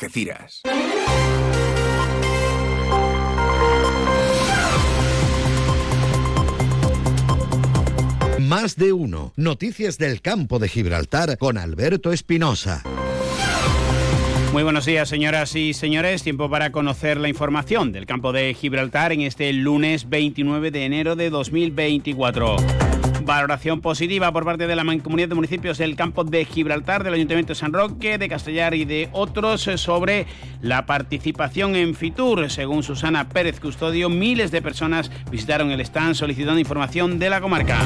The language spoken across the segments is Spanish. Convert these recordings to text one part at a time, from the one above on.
Algeciras. Más de uno. Noticias del campo de Gibraltar con Alberto Espinosa. Muy buenos días, señoras y señores. Tiempo para conocer la información del campo de Gibraltar en este lunes 29 de enero de 2024. Valoración positiva por parte de la Mancomunidad de Municipios del Campo de Gibraltar, del Ayuntamiento de San Roque, de Castellar y de otros sobre la participación en Fitur. Según Susana Pérez Custodio, miles de personas visitaron el stand solicitando información de la comarca.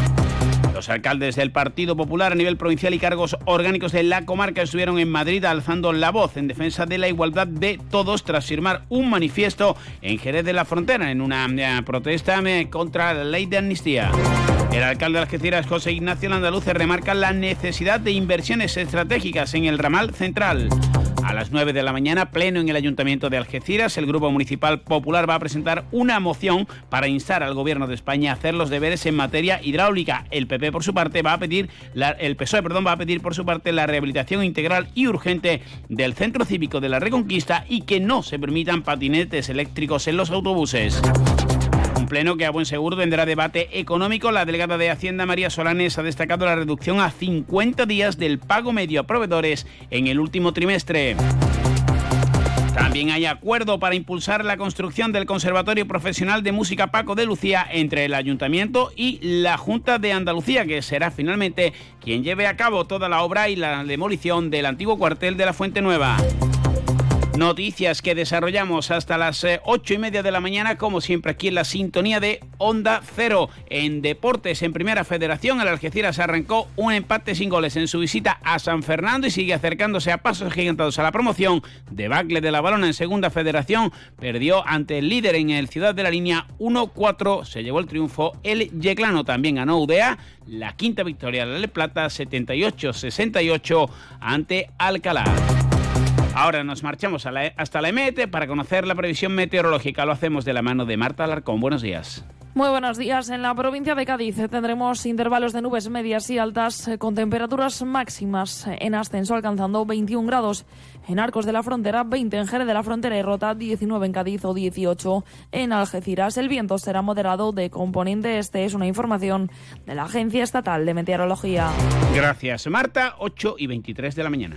Los alcaldes del Partido Popular a nivel provincial y cargos orgánicos de la comarca estuvieron en Madrid alzando la voz en defensa de la igualdad de todos tras firmar un manifiesto en Jerez de la Frontera en una eh, protesta eh, contra la ley de amnistía. El alcalde de Algeciras, José Ignacio Landaluce, remarca la necesidad de inversiones estratégicas en el ramal central. A las 9 de la mañana, pleno en el Ayuntamiento de Algeciras, el Grupo Municipal Popular va a presentar una moción para instar al Gobierno de España a hacer los deberes en materia hidráulica. El PP, por su parte, va a pedir, el PSOE, perdón, va a pedir por su parte la rehabilitación integral y urgente del Centro Cívico de la Reconquista y que no se permitan patinetes eléctricos en los autobuses pleno que a buen seguro tendrá debate económico. La delegada de Hacienda María Solanes ha destacado la reducción a 50 días del pago medio a proveedores en el último trimestre. También hay acuerdo para impulsar la construcción del Conservatorio Profesional de Música Paco de Lucía entre el Ayuntamiento y la Junta de Andalucía, que será finalmente quien lleve a cabo toda la obra y la demolición del antiguo cuartel de la Fuente Nueva. Noticias que desarrollamos hasta las eh, ocho y media de la mañana, como siempre aquí en la sintonía de Onda Cero. En Deportes, en Primera Federación, el Algeciras arrancó un empate sin goles en su visita a San Fernando y sigue acercándose a pasos gigantados a la promoción. Debacle de la balona en Segunda Federación, perdió ante el líder en el Ciudad de la Línea 1-4. Se llevó el triunfo el Yeclano, también ganó UDEA. La quinta victoria de la Plata, 78-68 ante Alcalá. Ahora nos marchamos hasta la EMET para conocer la previsión meteorológica. Lo hacemos de la mano de Marta Alarcón. Buenos días. Muy buenos días. En la provincia de Cádiz tendremos intervalos de nubes medias y altas eh, con temperaturas máximas en ascenso alcanzando 21 grados. En Arcos de la Frontera 20, en Jerez de la Frontera y Rota 19 en Cádiz o 18 en Algeciras. El viento será moderado de componente este. Es una información de la Agencia Estatal de Meteorología. Gracias, Marta. 8 y 23 de la mañana.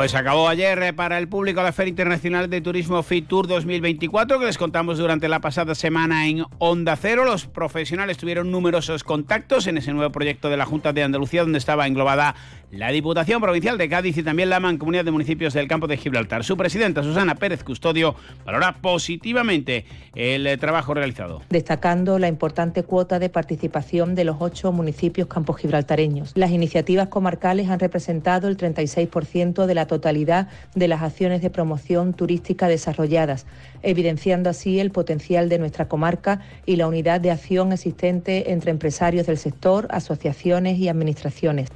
Pues acabó ayer eh, para el público la Feria Internacional de Turismo Fit Tour 2024 que les contamos durante la pasada semana en Onda Cero. Los profesionales tuvieron numerosos contactos en ese nuevo proyecto de la Junta de Andalucía donde estaba englobada la Diputación Provincial de Cádiz y también la Mancomunidad de Municipios del Campo de Gibraltar. Su presidenta, Susana Pérez Custodio, valora positivamente el eh, trabajo realizado. Destacando la importante cuota de participación de los ocho municipios campos gibraltareños. Las iniciativas comarcales han representado el 36% de la totalidad de las acciones de promoción turística desarrolladas, evidenciando así el potencial de nuestra comarca y la unidad de acción existente entre empresarios del sector, asociaciones y administraciones.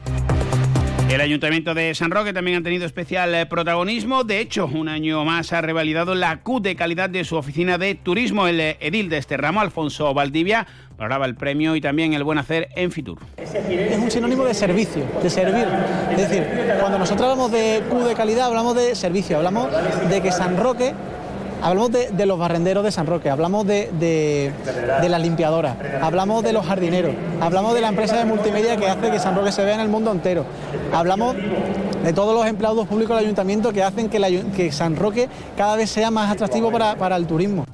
El Ayuntamiento de San Roque también ha tenido especial eh, protagonismo. De hecho, un año más ha revalidado la Q de calidad de su oficina de turismo. El eh, edil de este ramo, Alfonso Valdivia, valoraba el premio y también el buen hacer en Fitur. Es un sinónimo de servicio, de servir. Es decir, cuando nosotros hablamos de Q de calidad, hablamos de servicio, hablamos de que San Roque Hablamos de, los barrenderos de San Roque, hablamos de, de, las limpiadoras, hablamos de los jardineros, hablamos de la empresa de multimedia que hace que San Roque se vea en el mundo entero, hablamos de todos los empleados públicos del ayuntamiento que hacen que, San Roque cada vez sea más atractivo para, para el turismo.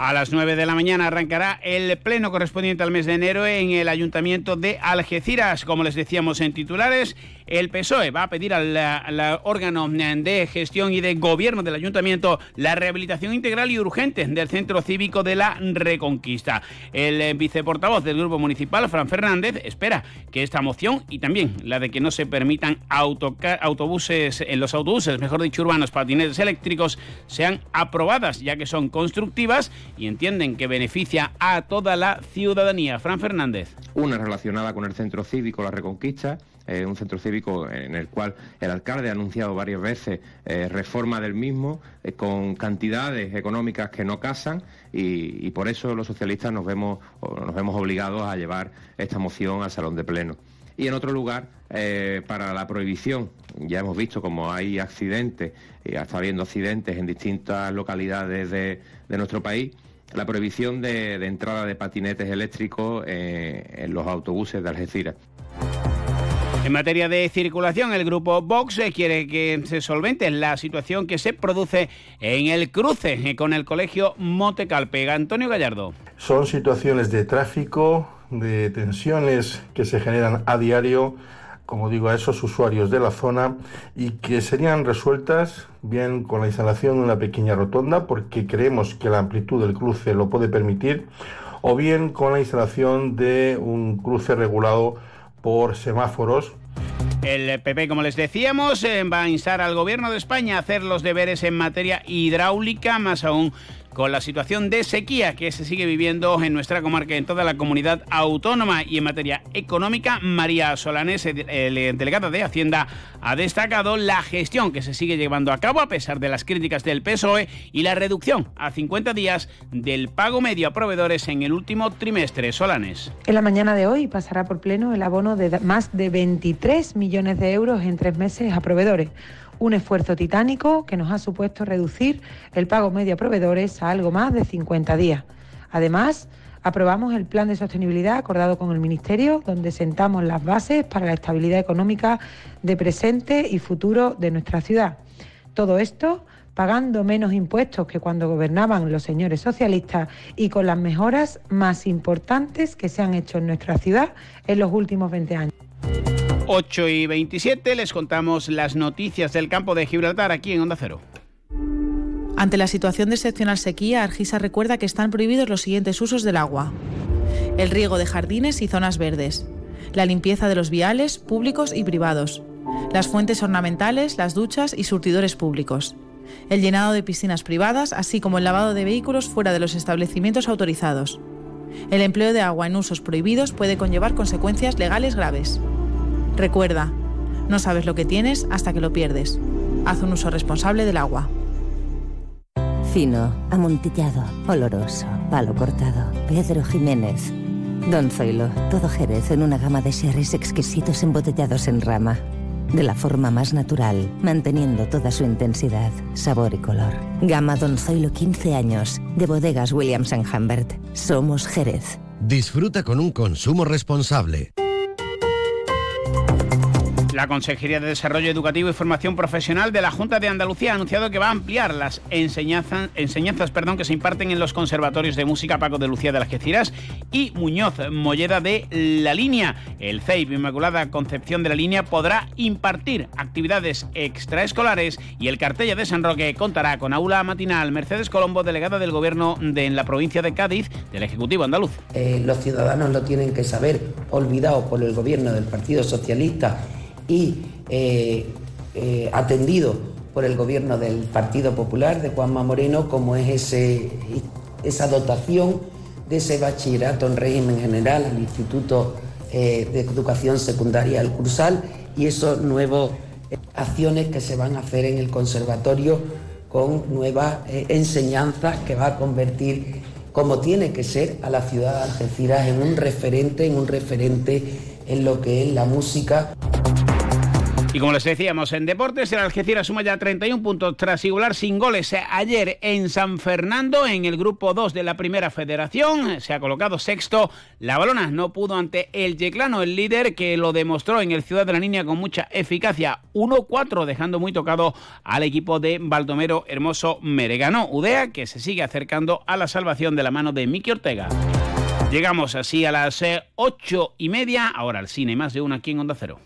A las 9 de la mañana arrancará el pleno correspondiente al mes de enero en el Ayuntamiento de Algeciras. Como les decíamos en titulares, El PSOE va a pedir al, órgano de gestión y de gobierno del ayuntamiento la rehabilitación integral y urgente del centro cívico de la Reconquista. El eh, viceportavoz del grupo municipal, Fran Fernández, espera que esta moción y también la de que no se permitan autobuses en los autobuses, mejor dicho urbanos, patinetes eléctricos, sean aprobadas, ya que son constructivas y entienden que beneficia a toda la ciudadanía. Fran Fernández. Una relacionada con el centro cívico La Reconquista, eh, un centro cívico en el cual el alcalde ha anunciado varias veces eh, reforma del mismo eh, con cantidades económicas que no casan y, por eso los socialistas nos vemos, nos vemos obligados a llevar esta moción al salón de pleno. Y en otro lugar, para la prohibición, ya hemos visto como hay accidentes, y está habiendo accidentes en distintas localidades de nuestro país, la prohibición de, entrada de patinetes eléctricos eh, en los autobuses de Algeciras. En materia de circulación, el grupo Vox eh, quiere que se solvente la situación que se produce en el cruce eh, con el colegio Montecalpe. Antonio Gallardo. Son situaciones de tráfico, de tensiones que se generan a diario como digo, a esos usuarios de la zona y que serían resueltas bien con la instalación de una pequeña rotonda, porque creemos que la amplitud del cruce lo puede permitir, o bien con la instalación de un cruce regulado por semáforos. El PP, como les decíamos, eh, va a instar al Gobierno de España a hacer los deberes en materia hidráulica, más aún con la situación de sequía que se sigue viviendo en nuestra comarca, en toda la comunidad autónoma y en materia económica. María Solanés, delegada de Hacienda, ha destacado la gestión que se sigue llevando a cabo a pesar de las críticas del PSOE y la reducción a 50 días del pago medio a proveedores en el último trimestre. Solanes. En la mañana de hoy pasará por pleno el abono de más de 23 millones de euros en tres meses a proveedores un esfuerzo titánico que nos ha supuesto reducir el pago medio a proveedores a algo más de 50 días. Además, aprobamos el plan de sostenibilidad acordado con el Ministerio, donde sentamos las bases para la estabilidad económica de presente y futuro de nuestra ciudad. Todo esto pagando menos impuestos que cuando gobernaban los señores socialistas y con las mejoras más importantes que se han hecho en nuestra ciudad en los últimos 20 años. 8 y 27 les contamos las noticias del campo de Gibraltar aquí en Onda Cero. Ante la situación de excepcional sequía, Argisa recuerda que están prohibidos los siguientes usos del agua. El riego de jardines y zonas verdes. La limpieza de los viales públicos y privados. Las fuentes ornamentales, las duchas y surtidores públicos. El llenado de piscinas privadas, así como el lavado de vehículos fuera de los establecimientos autorizados. El empleo de agua en usos prohibidos puede conllevar consecuencias legales graves. Recuerda, no sabes lo que tienes hasta que lo pierdes. Haz un uso responsable del agua. Fino, amontillado, oloroso, palo cortado. Pedro Jiménez. Don Zoilo, todo Jerez en una gama de sherries exquisitos embotellados en rama. De la forma más natural, manteniendo toda su intensidad, sabor y color. Gama Don Zoilo 15 años, de bodegas Williams ⁇ Humbert. Somos Jerez. Disfruta con un consumo responsable. La Consejería de Desarrollo Educativo y Formación Profesional de la Junta de Andalucía ha anunciado que va a ampliar las enseñanzas, enseñanzas perdón, que se imparten en los conservatorios de música Paco de Lucía de las Queciras y Muñoz Molleda de La Línea. El CEIP Inmaculada Concepción de la Línea podrá impartir actividades extraescolares y el Cartella de San Roque contará con aula matinal. Mercedes Colombo, delegada del Gobierno de en la provincia de Cádiz del Ejecutivo Andaluz. Eh, los ciudadanos lo tienen que saber, olvidado por el Gobierno del Partido Socialista y eh, eh, atendido por el gobierno del Partido Popular de Juanma Moreno, como es esa dotación de ese bachillerato en régimen general al Instituto eh, de Educación Secundaria El Cursal y esas nuevas acciones que se van a hacer en el conservatorio con nuevas enseñanzas que va a convertir, como tiene que ser, a la ciudad de Algeciras en un referente, en un referente en lo que es la música. Y como les decíamos, en deportes, el Algeciras suma ya 31 puntos tras igualar sin goles ayer en San Fernando, en el grupo 2 de la Primera Federación. Se ha colocado sexto. La balona no pudo ante el Yeclano, el líder, que lo demostró en el Ciudad de la Niña con mucha eficacia. 1-4, dejando muy tocado al equipo de Baldomero Hermoso Meregano. Udea, que se sigue acercando a la salvación de la mano de Miki Ortega. Llegamos así a las 8 eh, y media. Ahora al cine, más de una aquí en Onda Cero.